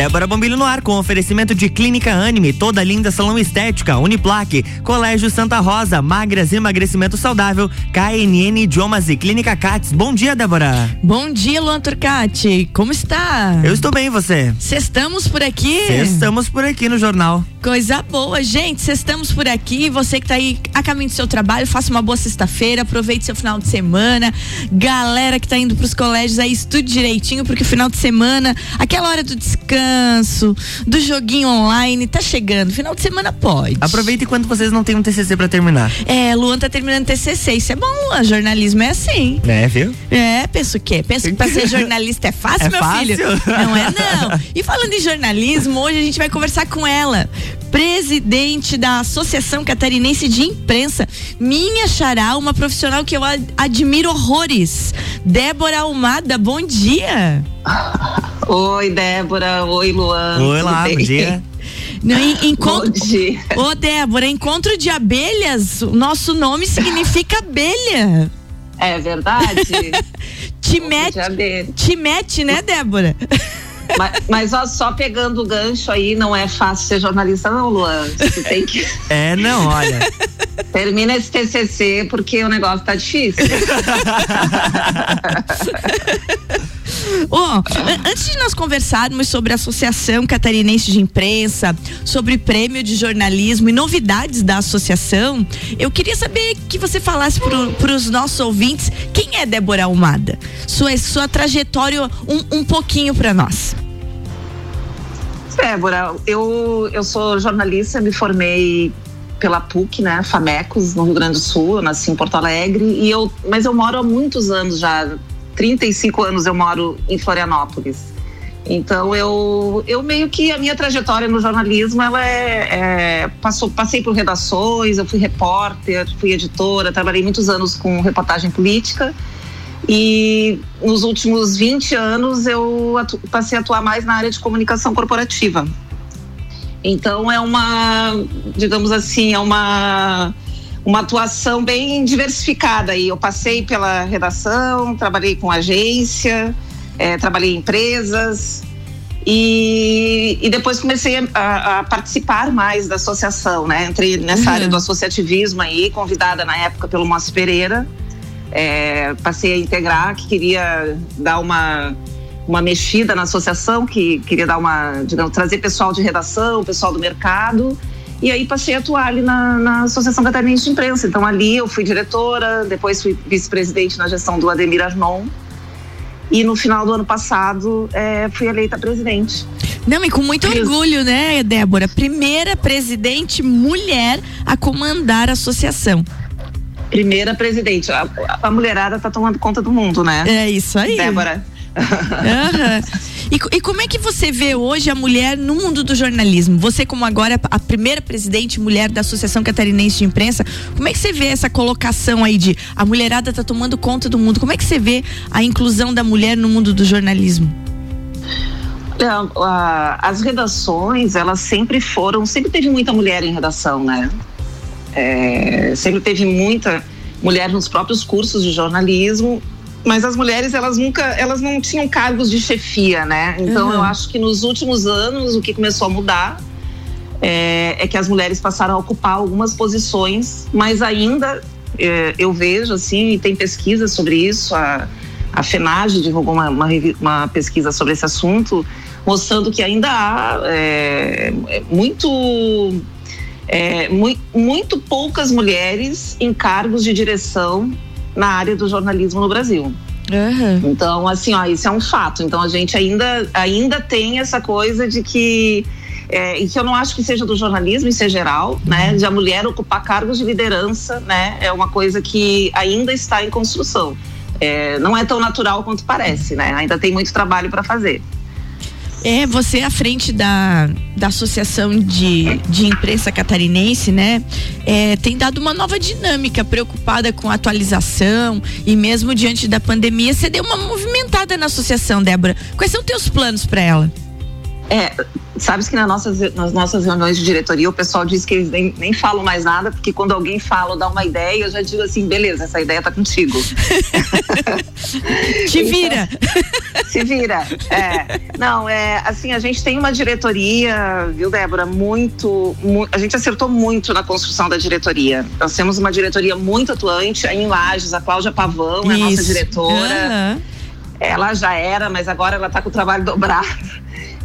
Débora Bombilho no ar com oferecimento de Clínica Anime, toda linda salão estética, Uniplaque, Colégio Santa Rosa, Magras Emagrecimento Saudável, KNN Idiomas e Clínica Cats. Bom dia, Débora. Bom dia, Luan Turcati. Como está? Eu estou bem, você? Estamos por aqui. Estamos por aqui no jornal. Coisa boa, gente. Estamos por aqui. Você que está aí a caminho do seu trabalho, faça uma boa sexta-feira, aproveite seu final de semana. Galera que está indo para os colégios aí, estude direitinho, porque o final de semana, aquela hora do descanso, do joguinho online, tá chegando. Final de semana pode. Aproveite enquanto vocês não têm um TCC para terminar. É, Luan tá terminando TCC, isso é bom, Luan. Jornalismo é assim. É, viu? É, penso o quê? Penso que pra ser jornalista é fácil, É meu fácil? filho? Não é, não. E falando em jornalismo, hoje a gente vai conversar com ela, presidente da Associação Catarinense de Imprensa, minha xará, uma profissional que eu ad- admiro horrores. Débora Almada, bom dia. Oi, Débora. Oi, Luan. Oi lá, bom dia. Não, en- Bom encontro, dia. Ô, Débora, encontro de abelhas, o nosso nome significa abelha. É verdade? Te mete, te mete, né, Débora? mas, mas ó, só pegando o gancho aí, não é fácil ser jornalista, não, Luan. Você tem que. É, não, olha. Termina esse TCC porque o negócio tá difícil. Ó, an- antes de nós conversarmos sobre a Associação Catarinense de Imprensa, sobre prêmio de jornalismo e novidades da associação, eu queria saber que você falasse para os nossos ouvintes quem é Débora Almada, sua, sua trajetória um, um pouquinho para nós. Débora, eu, eu sou jornalista, me formei pela PUC, né, Famecos, no Rio Grande do Sul, eu nasci em Porto Alegre, e eu, mas eu moro há muitos anos já, 35 anos eu moro em Florianópolis. Então eu, eu meio que a minha trajetória no jornalismo, ela é, é passou, passei por redações, eu fui repórter, fui editora, trabalhei muitos anos com reportagem política e nos últimos 20 anos eu atu- passei a atuar mais na área de comunicação corporativa. Então é uma, digamos assim, é uma uma atuação bem diversificada aí. Eu passei pela redação, trabalhei com agência, eh, trabalhei em empresas e, e depois comecei a, a participar mais da associação, né? Entrei nessa Uhum. área do associativismo aí, convidada na época pelo Moacir Pereira. É, passei a integrar, que queria dar uma, uma mexida na associação, que queria dar uma, digamos, trazer pessoal de redação, pessoal do mercado. E aí passei a atuar ali na, na Associação Catarinense de Imprensa. Então ali eu fui diretora, depois fui vice-presidente na gestão do Ademir Arnon. E no final do ano passado é, fui eleita presidente. Não, e com muito Isso. orgulho, né, Débora? Primeira presidente mulher a comandar a associação. Primeira presidente. A, a mulherada tá tomando conta do mundo, né? É isso aí. Débora. Aham. E, e como é que você vê hoje a mulher no mundo do jornalismo? Você, como agora a primeira presidente mulher da Associação Catarinense de Imprensa, como é que você vê essa colocação aí de a mulherada tá tomando conta do mundo? Como é que você vê a inclusão da mulher no mundo do jornalismo? A- as redações, elas sempre foram, sempre teve muita mulher em redação, né? É, sempre teve muita mulher nos próprios cursos de jornalismo, mas as mulheres, elas nunca, elas não tinham cargos de chefia, né? Então Uhum. eu acho que nos últimos anos o que começou a mudar é, é que as mulheres passaram a ocupar algumas posições, mas ainda é, eu vejo assim, e tem pesquisas sobre isso, a, a FENAGE divulgou uma, uma, uma pesquisa sobre esse assunto, mostrando que ainda há é, é, muito, é, mui- muito poucas mulheres em cargos de direção na área do jornalismo no Brasil. Então, assim, ó, isso é um fato. Então, a gente ainda, ainda tem essa coisa de que. É, e que eu não acho que seja do jornalismo em ser geral, né? De a mulher ocupar cargos de liderança, né? É uma coisa que ainda está em construção. É, não é tão natural quanto parece, né? Ainda tem muito trabalho para fazer. É, você à frente da, da Associação de, de Imprensa Catarinense, né? É, tem dado uma nova dinâmica, preocupada com a atualização e mesmo diante da pandemia, você deu uma movimentada na associação, Débora. Quais são teus planos para ela? É, sabes que nas nossas, nas nossas reuniões de diretoria o pessoal diz que eles nem, nem falam mais nada, porque quando alguém fala ou dá uma ideia, eu já digo assim, beleza, essa ideia tá contigo. Te vira. Se vira. É. Não, é assim, a gente tem uma diretoria, viu, Débora, muito, muito, a gente acertou muito na construção da diretoria. Nós temos uma diretoria muito atuante em Lages, a Cláudia Pavão Isso. é a nossa diretora. Uhum. Ela já era, mas agora ela está com o trabalho dobrado.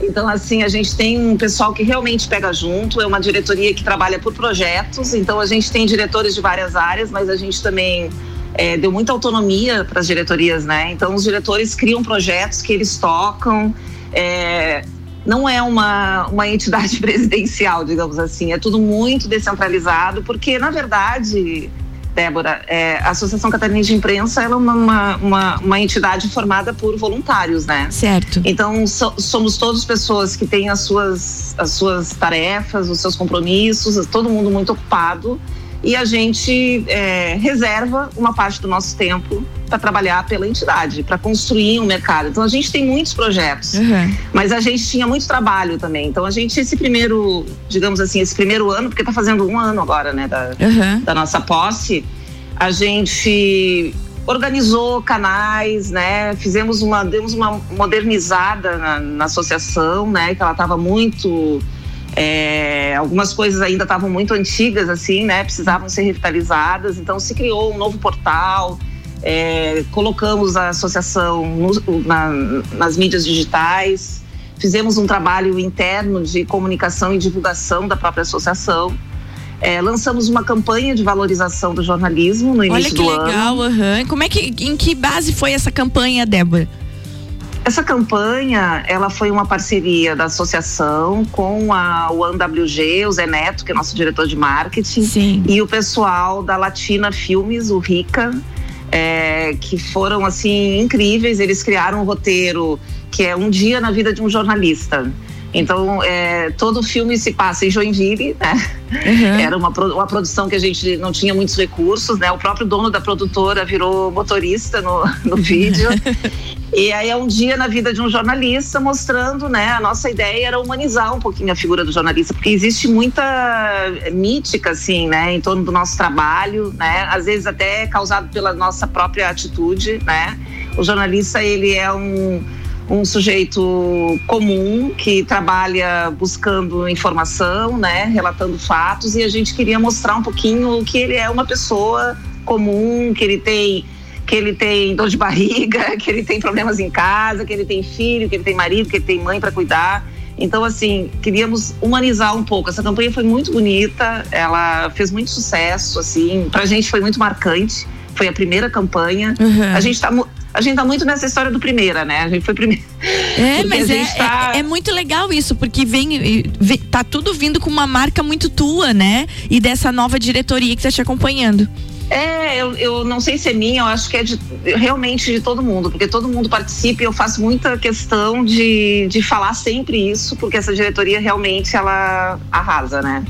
Então, assim, a gente tem um pessoal que realmente pega junto, é uma diretoria que trabalha por projetos, então a gente tem diretores de várias áreas, mas a gente também é, deu muita autonomia para as diretorias, né? Então, os diretores criam projetos que eles tocam. É, não é uma, uma entidade presidencial, digamos assim, é tudo muito descentralizado, porque, na verdade, Débora, é, a Associação Catarinense de Imprensa é uma, uma, uma, entidade formada por voluntários, né? Certo. Então, so, somos todas pessoas que têm as suas, as suas tarefas, os seus compromissos, todo mundo muito ocupado e a gente é, reserva uma parte do nosso tempo para trabalhar pela entidade, para construir um mercado. Então a gente tem muitos projetos, uhum. mas a gente tinha muito trabalho também. Então a gente esse primeiro, digamos assim, esse primeiro ano, porque está fazendo um ano agora, né, da, uhum. da nossa posse, a gente organizou canais, né? Fizemos uma, demos uma modernizada na, na associação, né? Que ela estava muito é, algumas coisas ainda estavam muito antigas, assim, né? Precisavam ser revitalizadas. Então se criou um novo portal. É, colocamos a associação no, na, nas mídias digitais, fizemos um trabalho interno de comunicação e divulgação da própria associação. É, lançamos uma campanha de valorização do jornalismo no início do ano. Olha que legal, uhum. Como é que, em que base foi essa campanha, Débora? Essa campanha, ela foi uma parceria da associação com a UNWG, o Zé Neto, que é nosso diretor de marketing, Sim. e o pessoal da Latina Filmes, o Rica, é, que foram assim incríveis. Eles criaram um roteiro que é um dia na vida de um jornalista. Então, é, todo o filme se passa em Joinville, né? Uhum. Era uma, uma produção que a gente não tinha muitos recursos, né? O próprio dono da produtora virou motorista no, no vídeo. e aí é um dia na vida de um jornalista mostrando, né? A nossa ideia era humanizar um pouquinho a figura do jornalista, porque existe muita mítica, assim, né? Em torno do nosso trabalho, né? Às vezes até causado pela nossa própria atitude, né? O jornalista, ele é um um sujeito comum que trabalha buscando informação, né, relatando fatos e a gente queria mostrar um pouquinho que ele é uma pessoa comum, que ele tem que ele tem dor de barriga, que ele tem problemas em casa, que ele tem filho, que ele tem marido, que ele tem mãe para cuidar. Então, assim, queríamos humanizar um pouco. Essa campanha foi muito bonita, ela fez muito sucesso, assim, pra gente foi muito marcante. Foi a primeira campanha. Uhum. A gente está a gente tá muito nessa história do primeira, né? A gente foi primeiro. É, mas é, tá... é, é, muito legal isso, porque vem, vem, tá tudo vindo com uma marca muito tua, né? E dessa nova diretoria que tá te acompanhando. É, eu, eu não sei se é minha, eu acho que é de, realmente de todo mundo, porque todo mundo participa e eu faço muita questão de, de falar sempre isso, porque essa diretoria realmente ela arrasa, né?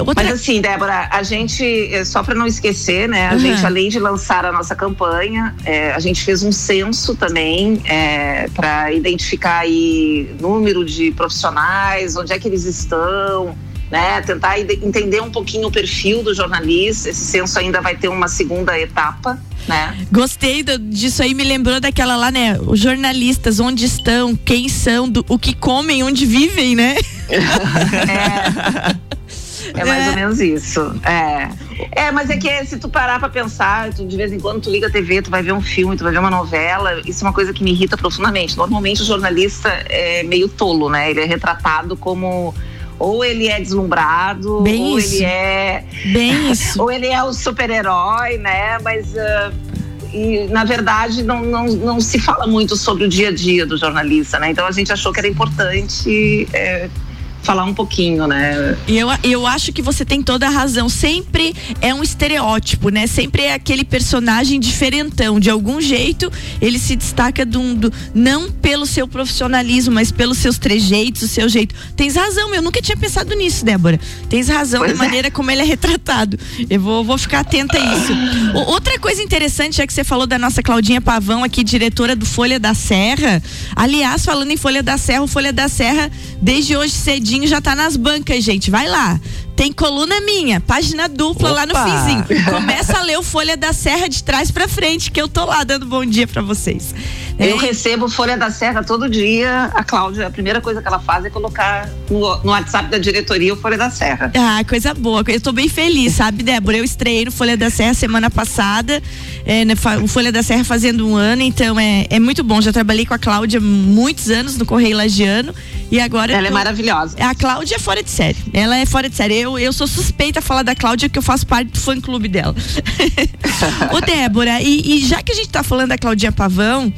Outra... Mas assim, Débora, a gente, é, só para não esquecer, né? A uhum. gente, além de lançar a nossa campanha, é, a gente fez um censo também é, para identificar aí número de profissionais, onde é que eles estão, né? Tentar entender um pouquinho o perfil do jornalista. Esse censo ainda vai ter uma segunda etapa. Né? Gostei do, disso aí, me lembrou daquela lá, né? Os jornalistas, onde estão, quem são, do, o que comem, onde vivem, né? é. É mais é. ou menos isso. É. É, mas é que se tu parar pra pensar, tu, de vez em quando tu liga a TV, tu vai ver um filme, tu vai ver uma novela, isso é uma coisa que me irrita profundamente. Normalmente o jornalista é meio tolo, né? Ele é retratado como ou ele é deslumbrado, Bem ou isso. ele é. Bem isso. ou ele é o super-herói, né? Mas. Uh, e na verdade não, não, não se fala muito sobre o dia a dia do jornalista, né? Então a gente achou que era importante é, falar um pouquinho, né? E eu, eu acho que você tem toda a razão. Sempre é um estereótipo, né? Sempre é aquele personagem diferentão. De algum jeito, ele se destaca do, do não pelo seu profissionalismo, mas pelos seus trejeitos, o seu jeito. Tens razão, eu nunca tinha pensado nisso, Débora. Tens razão pois da é. maneira como ele é retratado. Eu vou, vou ficar atenta a isso. O, outra coisa interessante, já que você falou da nossa Claudinha Pavão, aqui, diretora do Folha da Serra. Aliás, falando em Folha da Serra, o Folha da Serra, desde hoje já tá nas bancas, gente. Vai lá. Tem coluna minha, página dupla Opa. lá no finzinho. Começa a ler o Folha da Serra de trás para frente, que eu tô lá dando bom dia para vocês. Eu recebo Folha da Serra todo dia. A Cláudia, a primeira coisa que ela faz é colocar no, no WhatsApp da diretoria o Folha da Serra. Ah, coisa boa. Eu tô bem feliz, sabe, Débora? Eu estreiei no Folha da Serra semana passada, é, né, o Folha da Serra fazendo um ano, então é, é muito bom. Já trabalhei com a Cláudia muitos anos no Correio Lagiano e agora. Ela é tô... é maravilhosa. A Cláudia é fora de série. Ela é fora de série. Eu, eu sou suspeita a falar da Cláudia, que eu faço parte do fã clube dela. Ô, Débora, e, e já que a gente tá falando da Claudinha Pavão,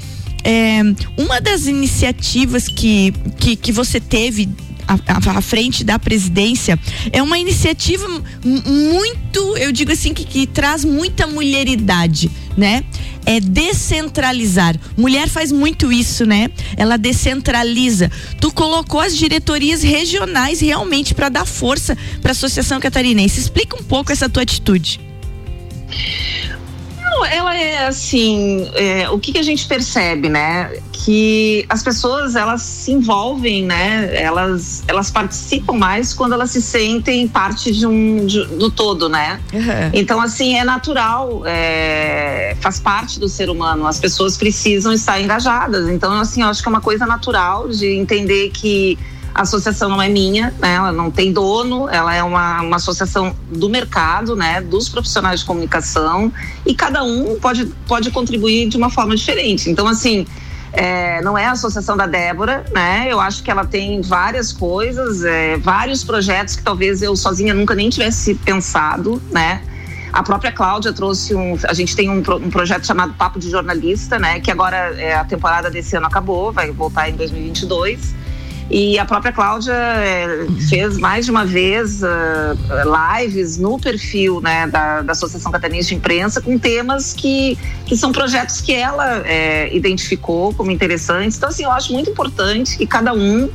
é, uma das iniciativas que, que, que você teve à, frente da presidência é uma iniciativa muito, eu digo assim, que, que traz muita mulheridade, né? É descentralizar. Mulher faz muito isso, né? Ela descentraliza. Tu colocou as diretorias regionais realmente para dar força para a Associação Catarinense. Explica um pouco essa tua atitude. Não, ela é assim, é, o que, que a gente percebe, né? Que as pessoas elas se envolvem, né? Elas, elas participam mais quando elas se sentem parte de um de, do todo, né? Uhum. Então assim é natural, é, faz parte do ser humano. As pessoas precisam estar engajadas. Então assim, eu acho que é uma coisa natural de entender que a associação não é minha, né? ela não tem dono, ela é uma, uma associação do mercado, né? dos profissionais de comunicação e cada um pode, pode contribuir de uma forma diferente. Então, assim, é, não é a associação da Débora, né? Eu acho que ela tem várias coisas, é, vários projetos que talvez eu sozinha nunca nem tivesse pensado, né? A própria Cláudia trouxe um. A gente tem um, um projeto chamado Papo de Jornalista, né? Que agora é, a temporada desse ano acabou, vai voltar em 2022. E a própria Cláudia é, fez mais de uma vez uh, lives no perfil né, da, da, Associação Catarinense de Imprensa com temas que, que são projetos que ela é, identificou como interessantes. Então, assim, eu acho muito importante que cada um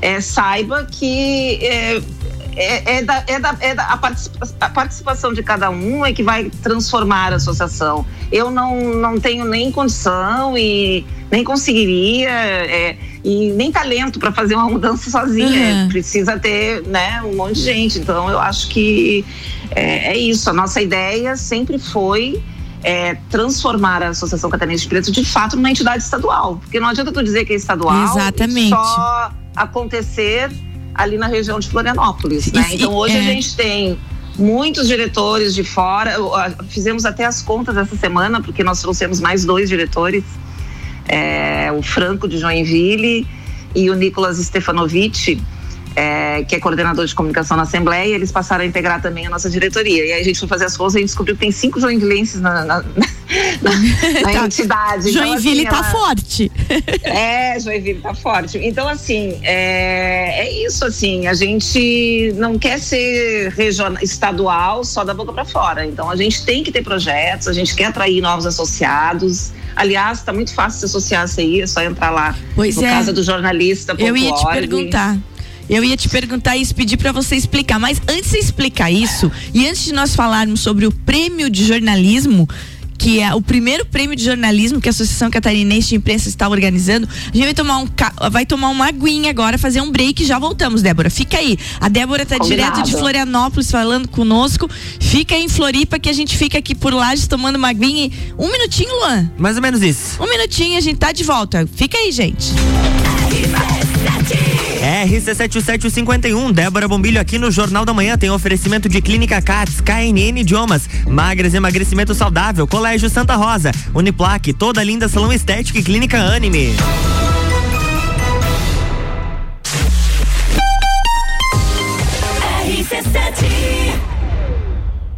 é, saiba que é, é, é, da, é, da, é da, a, participa, a, participação de cada um é que vai transformar a associação. Eu não, não tenho nem condição e nem conseguiria. É, e nem talento para fazer uma mudança sozinha. Uhum. Precisa ter né, um monte de gente. Então, eu acho que é, é isso. A nossa ideia sempre foi é, transformar a Associação Catarinense de Preto de fato numa entidade estadual. Porque não adianta tu dizer que é estadual Exatamente. só acontecer ali na região de Florianópolis. Né? Então, hoje é. a gente tem muitos diretores de fora. Fizemos até as contas essa semana, porque nós trouxemos mais dois diretores é, o Franco de Joinville e o Nicolas Stefanovic, é, que é coordenador de comunicação na Assembleia, eles passaram a integrar também a nossa diretoria. E aí a gente foi fazer as coisas e a gente descobriu que tem cinco joinvilenses na, na, na, na tá. entidade. Joinville então, assim, tá ela... forte. É, Joinville tá forte. Então, assim, é, é isso, assim, a gente não quer ser regional, estadual só da boca para fora. Então, a gente tem que ter projetos, a gente quer atrair novos associados, Aliás, está muito fácil se associar a aí, é só entrar lá pois no é. Casa do Jornalista. Eu ia te perguntar. Eu ia te perguntar isso, pedir para você explicar. Mas antes de você explicar isso, e antes de nós falarmos sobre o prêmio de jornalismo, que é o primeiro prêmio de jornalismo que a Associação Catarinense de Imprensa está organizando. A gente vai tomar, um, vai tomar uma aguinha agora, fazer um break e já voltamos, Débora. Fica aí. A Débora está direto de Florianópolis falando conosco. Fica aí em Floripa que a gente fica aqui por lá tomando uma aguinha. Um minutinho, Luan. Mais ou menos isso. Um minutinho, a gente tá de volta. Fica aí, gente. RC7751, Débora Bombilho aqui no Jornal da Manhã tem oferecimento de Clínica CATS, KNN Idiomas, Magras Emagrecimento Saudável, Colégio Santa Rosa, Uniplaque, toda linda salão estética e Clínica Anime.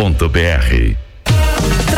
mebbrasil.com.br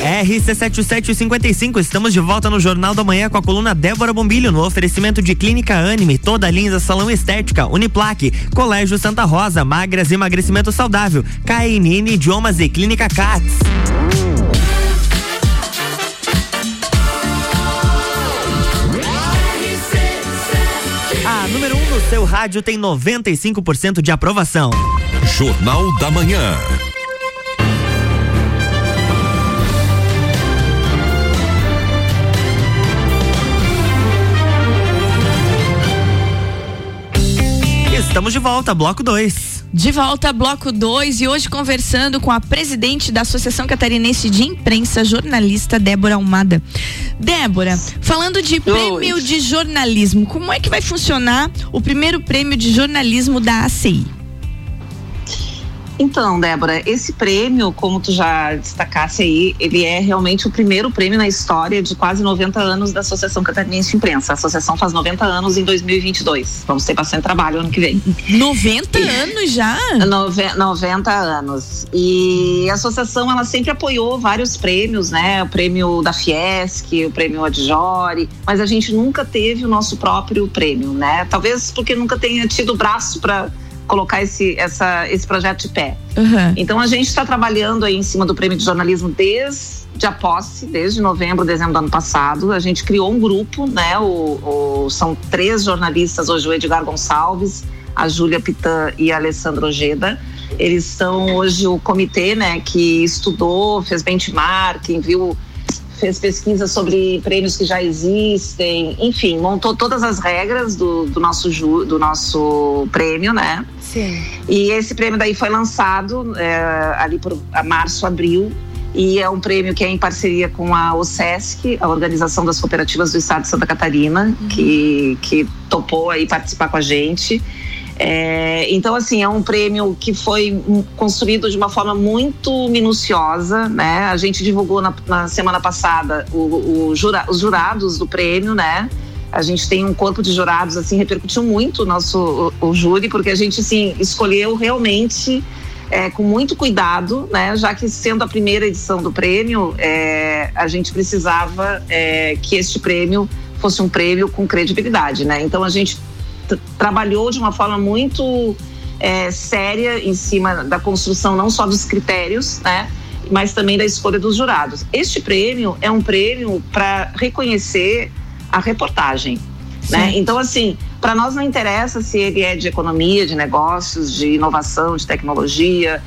RC7755, estamos de volta no Jornal da Manhã com a coluna Débora Bombilho, no oferecimento de Clínica Anime, toda linda salão estética, Uniplaque, Colégio Santa Rosa, Magras Emagrecimento Saudável, KNN Idiomas e Clínica Cats. A número 1 um no seu rádio tem 95% de aprovação. Jornal da Manhã. Estamos de volta, bloco 2. De volta, bloco 2, e hoje conversando com a presidente da Associação Catarinense de Imprensa, jornalista Débora Almada. Débora, falando de prêmio de jornalismo, como é que vai funcionar o primeiro prêmio de jornalismo da ACI? Então, Débora, esse prêmio, como tu já destacasse aí, ele é realmente o primeiro prêmio na história de quase 90 anos da Associação Catarinense de Imprensa. A associação faz 90 anos em 2022. Vamos ter bastante trabalho ano que vem. 90 e, anos já? Nove, 90 anos. E a associação, ela sempre apoiou vários prêmios, né? O prêmio da Fiesc, o prêmio Adjore, mas a gente nunca teve o nosso próprio prêmio, né? Talvez porque nunca tenha tido braço para colocar esse, essa, esse projeto de pé. Uhum. Então a gente está trabalhando aí em cima do prêmio de jornalismo desde a posse, desde novembro, dezembro do ano passado. A gente criou um grupo, né? O, o são três jornalistas hoje, o Edgar Gonçalves, a Júlia Pitã e a Alessandro Ojeda. Eles são hoje o comitê, né, que estudou, fez benchmarking, viu fez pesquisa sobre prêmios que já existem, enfim, montou todas as regras do, do nosso ju, do nosso prêmio, né? Sim. E esse prêmio daí foi lançado é, ali por março, abril, e é um prêmio que é em parceria com a OSESC, a Organização das Cooperativas do Estado de Santa Catarina, uhum. que, que topou aí participar com a gente. É, então, assim, é um prêmio que foi construído de uma forma muito minuciosa, né? A gente divulgou na, na semana passada o, o jura, os jurados do prêmio, né? A gente tem um corpo de jurados, assim, repercutiu muito o nosso o, o júri, porque a gente, assim, escolheu realmente é, com muito cuidado, né? Já que sendo a primeira edição do prêmio, é, a gente precisava é, que este prêmio fosse um prêmio com credibilidade, né? Então a gente trabalhou de uma forma muito é, séria em cima da construção não só dos critérios, né? Mas também da escolha dos jurados. Este prêmio é um prêmio para reconhecer a reportagem, né? Então, assim, para nós não interessa se ele é de economia, de negócios, de inovação, de tecnologia,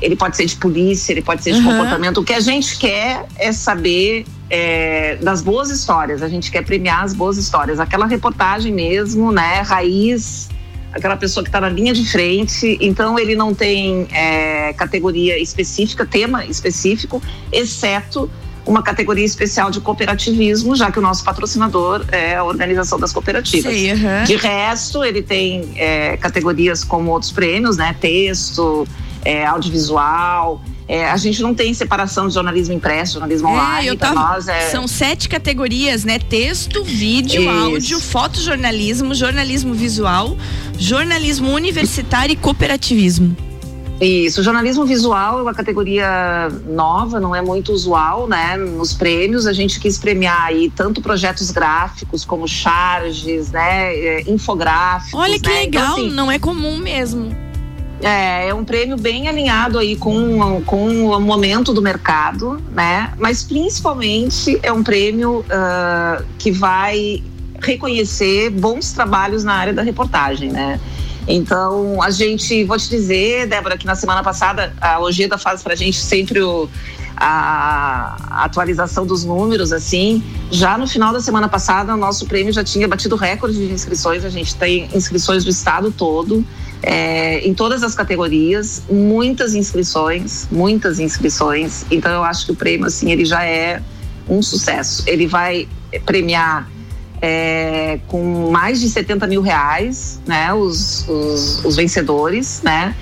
ele pode ser de polícia, ele pode ser de uhum. comportamento. O que a gente quer é saber é, das boas histórias, a gente quer premiar as boas histórias. Aquela reportagem mesmo, né, raiz, aquela pessoa que está na linha de frente. Então, ele não tem é, categoria específica, tema específico, exceto uma categoria especial de cooperativismo, já que o nosso patrocinador é a Organização das Cooperativas. Sim, uhum. De resto, ele tem é, categorias como outros prêmios, né? Texto, é, audiovisual. É, a gente não tem separação de jornalismo impresso, jornalismo é, online. Tava, nós é... São sete categorias, né? Texto, vídeo, Isso. áudio, fotojornalismo, jornalismo visual, jornalismo universitário e cooperativismo. Isso, jornalismo visual é uma categoria nova, não é muito usual, né? Nos prêmios a gente quis premiar aí tanto projetos gráficos como charges, né? É, infográficos. Olha que né? legal, então, assim, não é comum mesmo. É, é um prêmio bem alinhado aí com, com o momento do mercado, né? Mas principalmente é um prêmio uh, que vai reconhecer bons trabalhos na área da reportagem, né? Então, a gente, vou te dizer, Débora, que na semana passada a Ojeda faz pra gente sempre o, a, a, atualização dos números, assim. Já no final da semana passada, o nosso prêmio já tinha batido recorde de inscrições, a gente tem inscrições do estado todo. É, em todas as categorias, muitas inscrições, muitas inscrições. Então eu acho que o prêmio assim ele já é um sucesso. Ele vai premiar é, com mais de 70 mil reais, né? Os, os, os vencedores, né?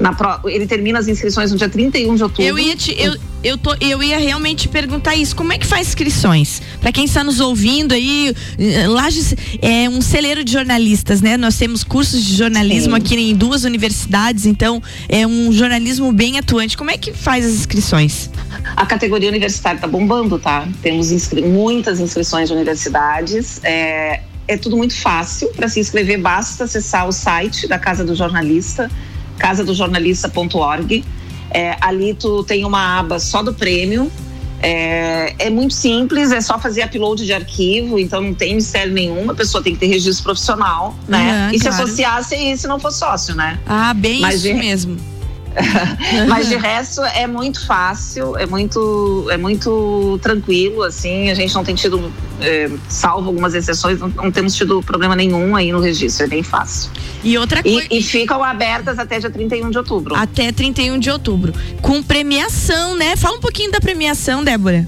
Na, ele termina as inscrições no dia 31 de outubro. Eu ia, te, eu, eu, tô, eu ia realmente perguntar isso. Como é que faz inscrições? Para quem está nos ouvindo aí, eh, Lages é um celeiro de jornalistas, né? Nós temos cursos de jornalismo Sim. aqui em duas universidades, então é um jornalismo bem atuante. Como é que faz as inscrições? A categoria universitária está bombando, tá? Temos inscri muitas inscrições de universidades. É, é tudo muito fácil. Para se inscrever, basta acessar o site da Casa do Jornalista casadojornalista.org. É, ali tu tem uma aba só do prêmio. É, é, muito simples, é só fazer upload de arquivo, então não tem mistério nenhum, a pessoa tem que ter registro profissional, né? Uhum, e claro. se associasse e se não for sócio, né? Ah, bem Mas isso de... mesmo. Mas de resto é muito fácil, é muito, é muito tranquilo, assim. A gente não tem tido, é, salvo algumas exceções, não, não, temos tido problema nenhum aí no registro, é bem fácil. E outra coisa. E, e, ficam abertas até dia 31 de outubro. Até 31 de outubro. Com premiação, né? Fala um pouquinho da premiação, Débora.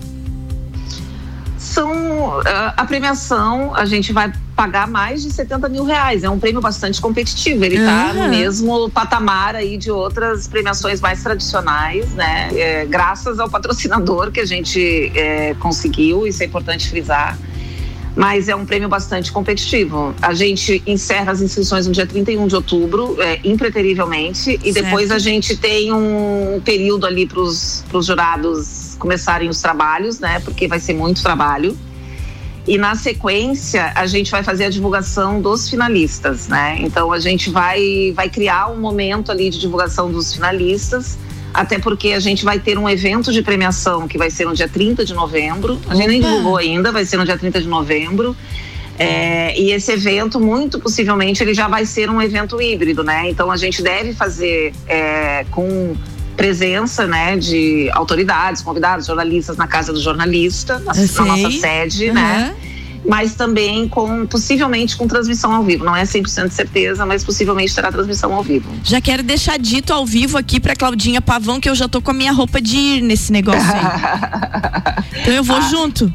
São ah, a premiação, a gente vai pagar mais de 70 mil reais. É um prêmio bastante competitivo. Ele está no mesmo patamar aí de outras premiações mais tradicionais, né? É, graças ao patrocinador que a gente é, conseguiu, isso é importante frisar. Mas é um prêmio bastante competitivo. A gente encerra as inscrições no dia 31 de outubro, é, impreterivelmente, e Certo. depois a gente tem um período ali para os jurados começarem os trabalhos, né? Porque vai ser muito trabalho. E na sequência, a gente vai fazer a divulgação dos finalistas, né? Então a gente vai, vai criar um momento ali de divulgação dos finalistas, até porque a gente vai ter um evento de premiação que vai ser no dia 30 de novembro. A gente nem divulgou ainda, vai ser no dia 30 de novembro. É, e esse evento, muito possivelmente, ele já vai ser um evento híbrido, né? Então a gente deve fazer é, com presença, né, de autoridades, convidados, jornalistas na casa do jornalista, na, na nossa sede, né? Mas também com, possivelmente, com transmissão ao vivo. Não é 100% de certeza, mas possivelmente terá transmissão ao vivo. Já quero deixar dito ao vivo aqui pra Claudinha Pavão que eu já tô com a minha roupa de ir nesse negócio aí. então eu vou Ah, junto.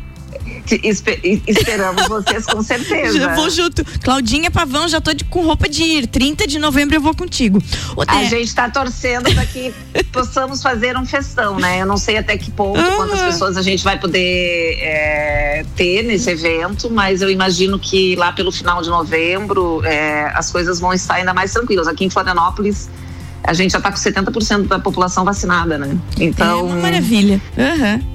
Esperamos vocês com certeza. Eu vou junto. Claudinha Pavão, já tô de- com roupa de ir. 30 de novembro eu vou contigo. A gente está torcendo para que possamos fazer um festão, né? Eu não sei até que ponto, quantas pessoas a gente vai poder é, ter nesse evento, mas eu imagino que lá pelo final de novembro é, as coisas vão estar ainda mais tranquilas. Aqui em Florianópolis, a gente já está com 70% da população vacinada, né? Então. É uma maravilha. Aham.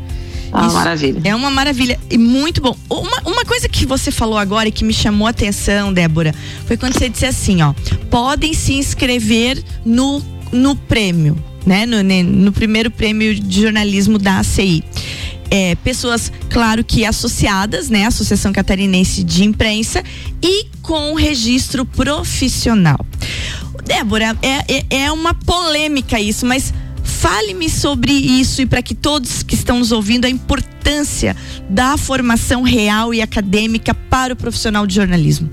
É uma Isso maravilha. É uma maravilha e muito bom. Uma, uma coisa que você falou agora e que me chamou a atenção, Débora, foi quando você disse assim, ó, podem se inscrever no, no prêmio, né? No, no primeiro prêmio de jornalismo da ACI. É, pessoas, claro que associadas, né? Associação Catarinense de Imprensa e com registro profissional. Débora, é, é, é uma polêmica isso, mas fale-me sobre isso e para que todos que estão nos ouvindo a importância da formação real e acadêmica para o profissional de jornalismo.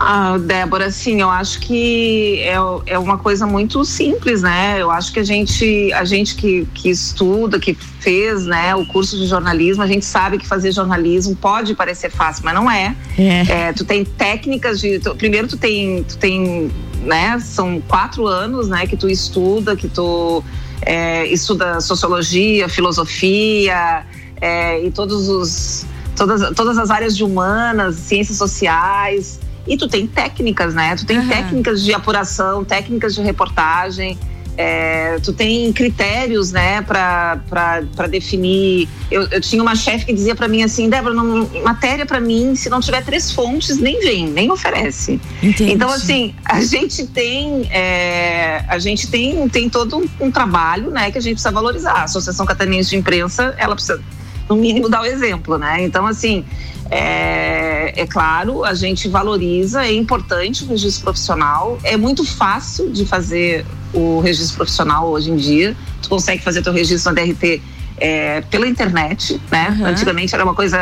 Ah, Débora, assim, eu acho que é, é uma coisa muito simples, né? Eu acho que a gente, a gente que, que estuda, que fez né, o curso de jornalismo, a gente sabe que fazer jornalismo pode parecer fácil, mas não é. É. tu tem técnicas de. tu- primeiro tu tem, tu tem, né? São quatro anos, né, que tu estuda, que tu é, estuda sociologia, filosofia é, e todos os todas, todas as áreas de humanas, ciências sociais. E tu tem técnicas, né? Tu tem técnicas de apuração, técnicas de reportagem. É, tu tem critérios, né, para definir. Eu, eu tinha uma chefe que dizia para mim assim, Débora, não, matéria para mim, se não tiver três fontes, nem vem, nem oferece. Entendi. Então, assim, a gente tem, é, a gente tem, tem todo um, um trabalho, né, que a gente precisa valorizar. A Associação Catarinense de Imprensa, ela precisa, no mínimo, dar o exemplo, né? Então, assim, é, é claro, a gente valoriza, é importante o registro profissional, é muito fácil de fazer o registro profissional hoje em dia. Tu consegue fazer teu registro na DRT é, pela internet, né? Uhum. Antigamente era uma coisa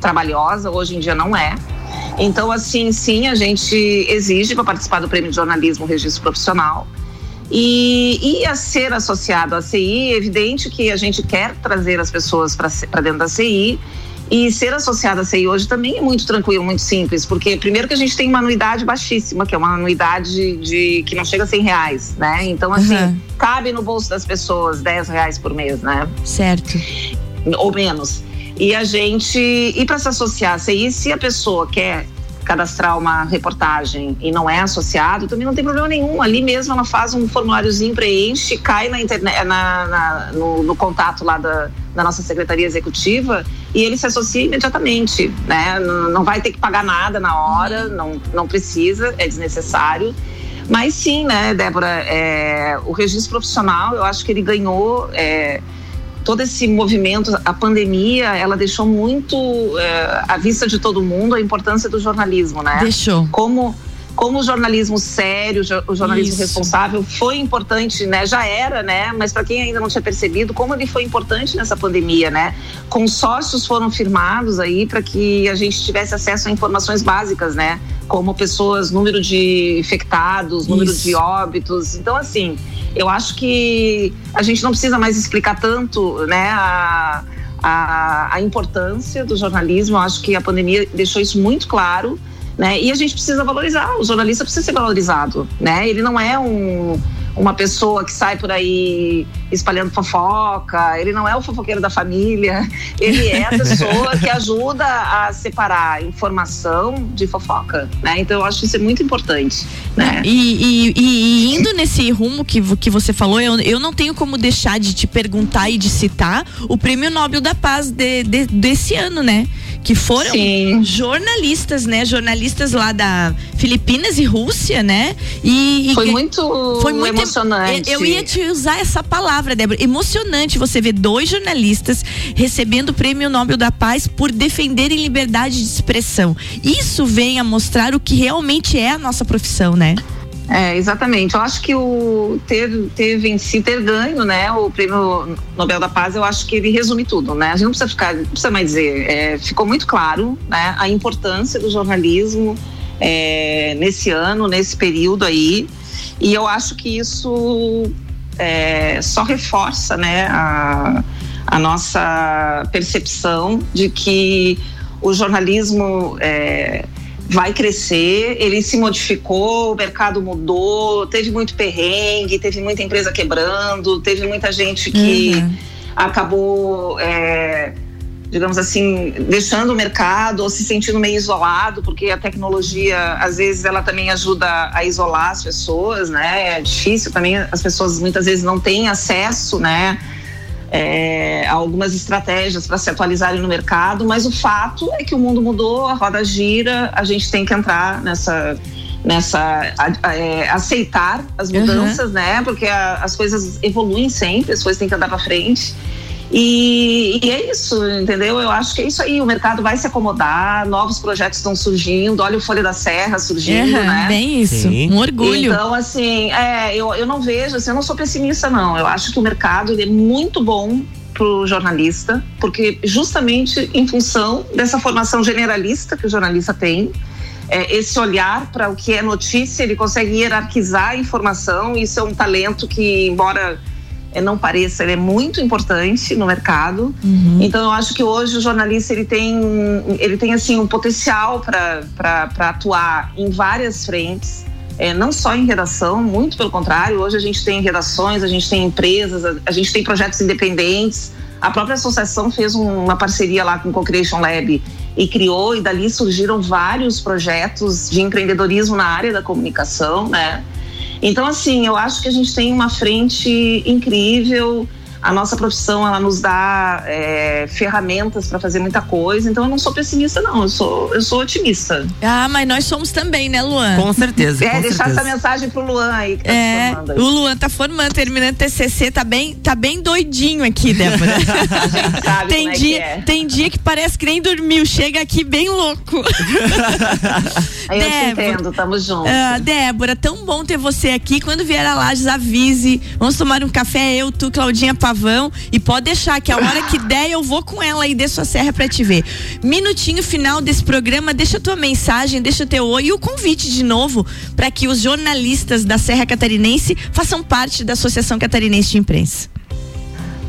trabalhosa, hoje em dia não é. Então, assim, sim, a gente exige para participar do Prêmio de Jornalismo o registro profissional. E, e a ser associado à CI, é evidente que a gente quer trazer as pessoas para dentro da CI. E ser associado à CI hoje também é muito tranquilo, muito simples, porque primeiro que a gente tem uma anuidade baixíssima, que é uma anuidade de que não chega a 100 reais, né? Então, assim, Uhum. cabe no bolso das pessoas 10 reais por mês, né? Certo. ou menos. E a gente ir para se associar à CI, se a pessoa quer cadastrar uma reportagem e não é associado, também não tem problema nenhum. Ali mesmo ela faz um formuláriozinho, preenche, cai na internet, na, na- no, no contato lá da, da nossa secretaria executiva e ele se associa imediatamente, né? Não, vai ter que pagar nada na hora, não, não precisa, é desnecessário. Mas sim, né, Débora, é, o registro profissional, eu acho que ele ganhou é, todo esse movimento, a pandemia, ela deixou muito é, à vista de todo mundo a importância do jornalismo, né? Deixou. Como como o jornalismo sério, o jornalismo Isso. responsável foi importante, né? Já era, né? Mas para quem ainda não tinha percebido, como ele foi importante nessa pandemia, né? Consórcios foram firmados aí para que a gente tivesse acesso a informações básicas, né? Como pessoas, número de infectados, número Isso. de óbitos. Então, assim, eu acho que a gente não precisa mais explicar tanto, né? A, a, a importância do jornalismo. Eu acho que a pandemia deixou isso muito claro. Né? E a gente precisa valorizar, o jornalista precisa ser valorizado, né? Ele não é um, uma pessoa que sai por aí espalhando fofoca, ele não é o fofoqueiro da família, ele é a pessoa que ajuda a separar informação de fofoca, né? Então eu acho isso é muito importante, né? E, e, e indo nesse rumo que, que você falou, eu, eu não tenho como deixar de te perguntar e de citar o Prêmio Nobel da Paz de, de, desse ano, né? Que foram Sim. jornalistas, né? Jornalistas lá da Filipinas e Rússia, né? E, e Foi muito foi muito emocionante. Eu, eu ia te usar essa palavra, Débora. Emocionante você ver dois jornalistas recebendo o Prêmio Nobel da Paz por defenderem liberdade de expressão. Isso vem a mostrar o que realmente é a nossa profissão, né? É, exatamente. Eu acho que o ter, ter vencido, ter ganho, né, o prêmio Nobel da Paz, eu acho que ele resume tudo, né? A gente não precisa ficar, não precisa mais dizer. É, ficou muito claro, né, a importância do jornalismo é, nesse ano, nesse período aí. E eu acho que isso é, só reforça, né, a, a nossa percepção de que o jornalismo é, vai crescer, ele se modificou, o mercado mudou, teve muito perrengue, teve muita empresa quebrando, teve muita gente que Uhum. acabou, é, digamos assim, deixando o mercado ou se sentindo meio isolado, porque a tecnologia, às vezes, ela também ajuda a isolar as pessoas, né? É difícil também, as pessoas muitas vezes não têm acesso, né? é, algumas estratégias para se atualizarem no mercado, mas o fato é que o mundo mudou, a roda gira, a gente tem que entrar nessa nessa a- a- é, aceitar as Uhum. mudanças, né? Porque a- as coisas evoluem sempre, as coisas têm que andar para frente. E, e é isso, entendeu? Eu acho que é isso aí. O mercado vai se acomodar, novos projetos estão surgindo. Olha o Folha da Serra surgindo, Uhum, né? Bem isso. Sim. Um orgulho. Então, assim, é, eu, eu não vejo, assim, eu não sou pessimista, não. Eu acho que o mercado ele é muito bom pro jornalista, porque justamente em função dessa formação generalista que o jornalista tem, é, esse olhar para o que é notícia, ele consegue hierarquizar a informação. Isso é um talento que, embora é, não pareça, ele é muito importante no mercado. Então eu acho que hoje o jornalista ele tem ele tem assim um potencial para atuar em várias frentes. É, não só em redação, muito pelo contrário. Hoje a gente tem redações, a gente tem empresas, a, a gente tem projetos independentes. A própria associação fez um- uma parceria lá com o Co-Creation Lab e criou, e dali surgiram vários projetos de empreendedorismo na área da comunicação, né? Então, assim, eu acho que a gente tem uma frente incrível. A nossa profissão, ela nos dá é, ferramentas para fazer muita coisa. Então, eu não sou pessimista, não. Eu sou, eu sou otimista. Ah, mas nós somos também, né, Luan? Com certeza. É, com deixar certeza. essa mensagem pro Luan aí que tá É, aí. o Luan tá formando, terminando TCC, tá bem, tá bem doidinho aqui, Débora. Sabe tem como é dia, que é. tem dia que parece que nem dormiu, chega aqui bem louco. Aí eu te Débora. entendo, tamo junto. Ah, Débora, tão bom ter você aqui. Quando vier a Lages, avise. Vamos tomar um café, eu, tu, Claudinha Pavão. E pode deixar que a hora que der, eu vou com ela aí de sua serra pra te ver. Minutinho final desse programa, deixa a tua mensagem, deixa teu oi e o convite de novo para que os jornalistas da Serra Catarinense façam parte da Associação Catarinense de Imprensa.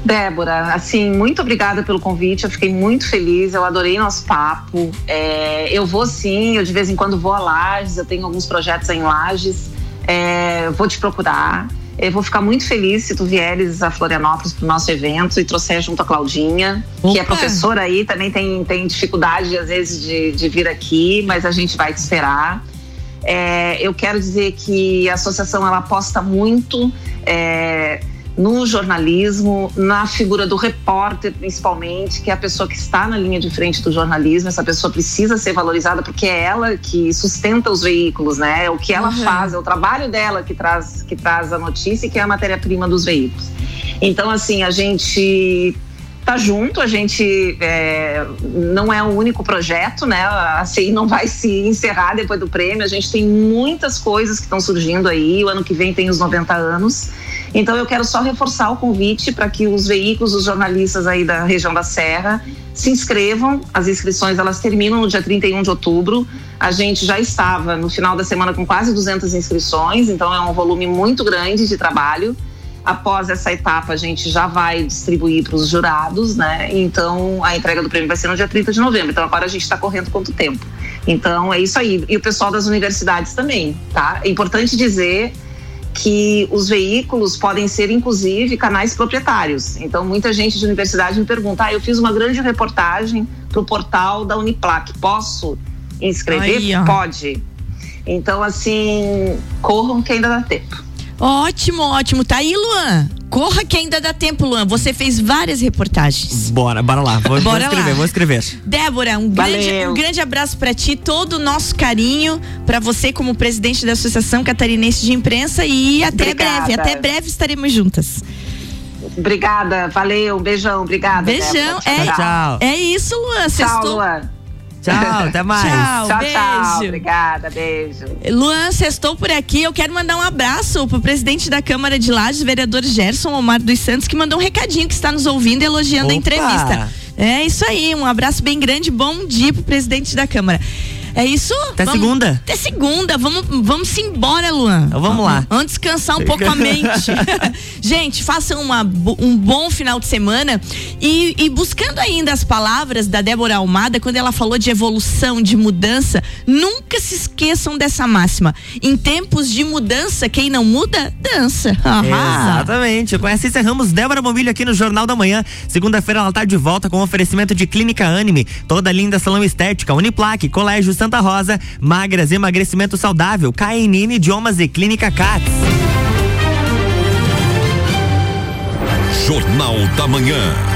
Débora, assim, muito obrigada pelo convite. Eu fiquei muito feliz. Eu adorei nosso papo. É, eu vou sim, eu de vez em quando vou a Lages. Eu tenho alguns projetos em Lages. É, vou te procurar. Eu vou ficar muito feliz se tu vieres a Florianópolis para o nosso evento e trouxer junto a Claudinha, que é Opa! professora aí, também tem, tem dificuldade às vezes de, de vir aqui, mas a gente vai te esperar. É, eu quero dizer que a associação ela aposta muito é, no jornalismo, na figura do repórter, principalmente, que é a pessoa que está na linha de frente do jornalismo. Essa pessoa precisa ser valorizada porque é ela que sustenta os veículos, né? É o que ela Uhum. faz, é o trabalho dela que traz, que traz a notícia e que é a matéria-prima dos veículos. Então, assim, a gente tá junto, a gente é, não é o único projeto, né? A CI não vai se encerrar depois do prêmio, a gente tem muitas coisas que estão surgindo aí, o ano que vem tem os 90 anos. Então eu quero só reforçar o convite para que os veículos, os jornalistas aí da região da Serra se inscrevam. As inscrições elas terminam no dia 31 de outubro. A gente já estava no final da semana com quase 200 inscrições, então é um volume muito grande de trabalho. Após essa etapa, a gente já vai distribuir para os jurados, né? Então, a entrega do prêmio vai ser no dia 30 de novembro. Então, agora a gente está correndo quanto tempo. Então, é isso aí. E o pessoal das universidades também, tá? É importante dizer que os veículos podem ser, inclusive, canais proprietários. Então, muita gente de universidade me pergunta: ah, eu fiz uma grande reportagem para o portal da Uniplac, posso inscrever? Aí, Pode. Então, assim, corram que ainda dá tempo. Ótimo, ótimo. Tá aí, Luan. Corra que ainda dá tempo, Luan. Você fez várias reportagens. Bora, bora lá. Vou, Bora vou escrever, lá. vou escrever. Débora, um grande, um grande abraço pra ti, todo o nosso carinho pra você como presidente da Associação Catarinense de Imprensa e até Obrigada. breve, até breve estaremos juntas. Obrigada, valeu, um beijão, obrigada. Beijão, Débora. é, Tchau, é isso, Luan. Tchau. Luan. Tchau, até mais. Tchau, Tchau, beijo. tchau. Obrigada, beijo. Luan, sextou por aqui. Eu quero mandar um abraço pro presidente da Câmara de Lages, vereador Gerson Omar dos Santos, que mandou um recadinho que está nos ouvindo e elogiando a Opa! entrevista. É isso aí, um abraço bem grande, bom dia pro presidente da Câmara. É isso? Até segunda. Até segunda. Vamos, vamos embora, Luan. Então vamos lá. Vamos descansar um pouco a mente. Gente, façam uma, um bom final de semana e, e buscando ainda as palavras da Débora Almada, quando ela falou de evolução, de mudança, nunca se esqueçam dessa máxima. Em tempos de mudança, quem não muda, dança. Exatamente. Com essa encerramos Débora Bombilho aqui no Jornal da Manhã. Segunda-feira ela tá de volta com oferecimento de Clínica Anime, toda linda salão estética, Uniplaque, Colégio Santa Rosa, Magras, emagrecimento saudável, KNN Idiomas e Clínica Cats. Jornal da Manhã.